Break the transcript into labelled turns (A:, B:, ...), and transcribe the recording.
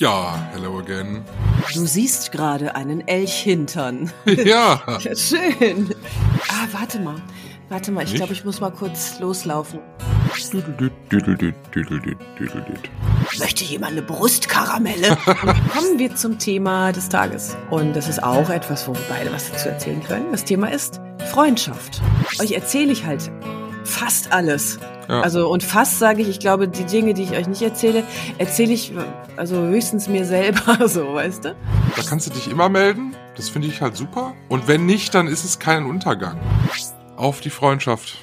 A: Ja, hello again.
B: Du siehst gerade einen Elchhintern.
A: Ja.
B: Ja, Schön. Ah, warte mal. Warte mal, ich glaube, ich muss mal kurz loslaufen. Möchte jemand eine Brustkaramelle? Kommen wir zum Thema des Tages. Und das ist auch etwas, wo wir beide was dazu erzählen können. Das Thema ist Freundschaft. Euch erzähle ich halt fast alles.
A: Ja.
B: Also und fast sage ich, ich glaube, die Dinge, die ich euch nicht erzähle, erzähle ich also höchstens mir selber, so, weißt du?
A: Da kannst du dich immer melden. Das finde ich halt super. Und wenn nicht, dann ist es kein Untergang. Auf die Freundschaft.